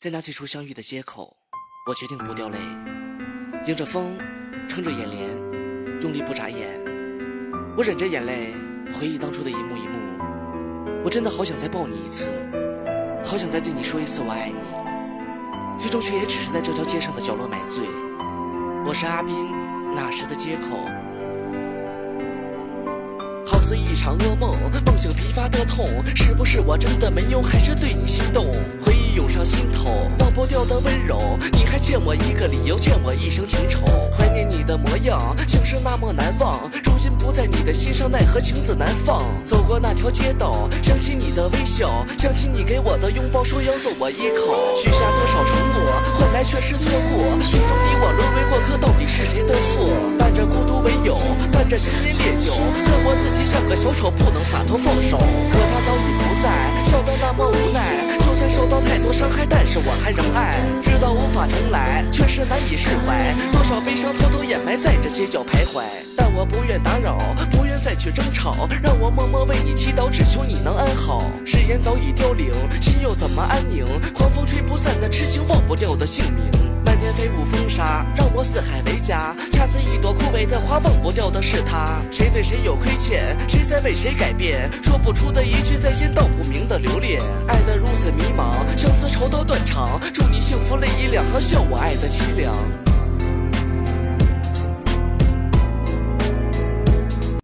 在那最初相遇的街口，我决定不掉泪，迎着风，撑着眼帘，用力不眨眼。我忍着眼泪，回忆当初的一幕一幕。我真的好想再抱你一次，好想再对你说一次我爱你。最终却也只是在这条街上的角落买醉。我是阿斌，那时的街口。好似一场噩梦，梦醒疲乏的痛，是不是我真的没用，还是对你心动？心头，忘不掉的温柔，你还欠我一个理由，欠我一生情仇。怀念你的模样，竟是那么难忘。如今不在你的心上，奈何情字难放。走过那条街道，想起你的微笑，想起你给我的拥抱，说要做我依靠。许下多少承诺，换来却是错过。最终你我沦为过客，到底是谁的错？伴着孤独为友，伴着深夜烈酒，恨我自己像个小丑，不能洒脱放手。还仍爱。知道无法重来，却是难以释怀。多少悲伤偷偷掩埋在这街角徘徊，但我不愿打扰，不愿再去争吵。让我默默为你祈祷，只求你能安好。誓言早已凋零，心又怎么安宁？狂风吹不散的痴情，忘不掉的姓名。漫天飞舞风沙，让我四海为家。恰似一朵枯萎的花，忘不掉的是他。谁对谁有亏欠？谁在为谁改变？说不出的一句再见，道不明的留恋。爱得如此迷茫，祝你幸福，泪已两行，笑我爱的凄凉。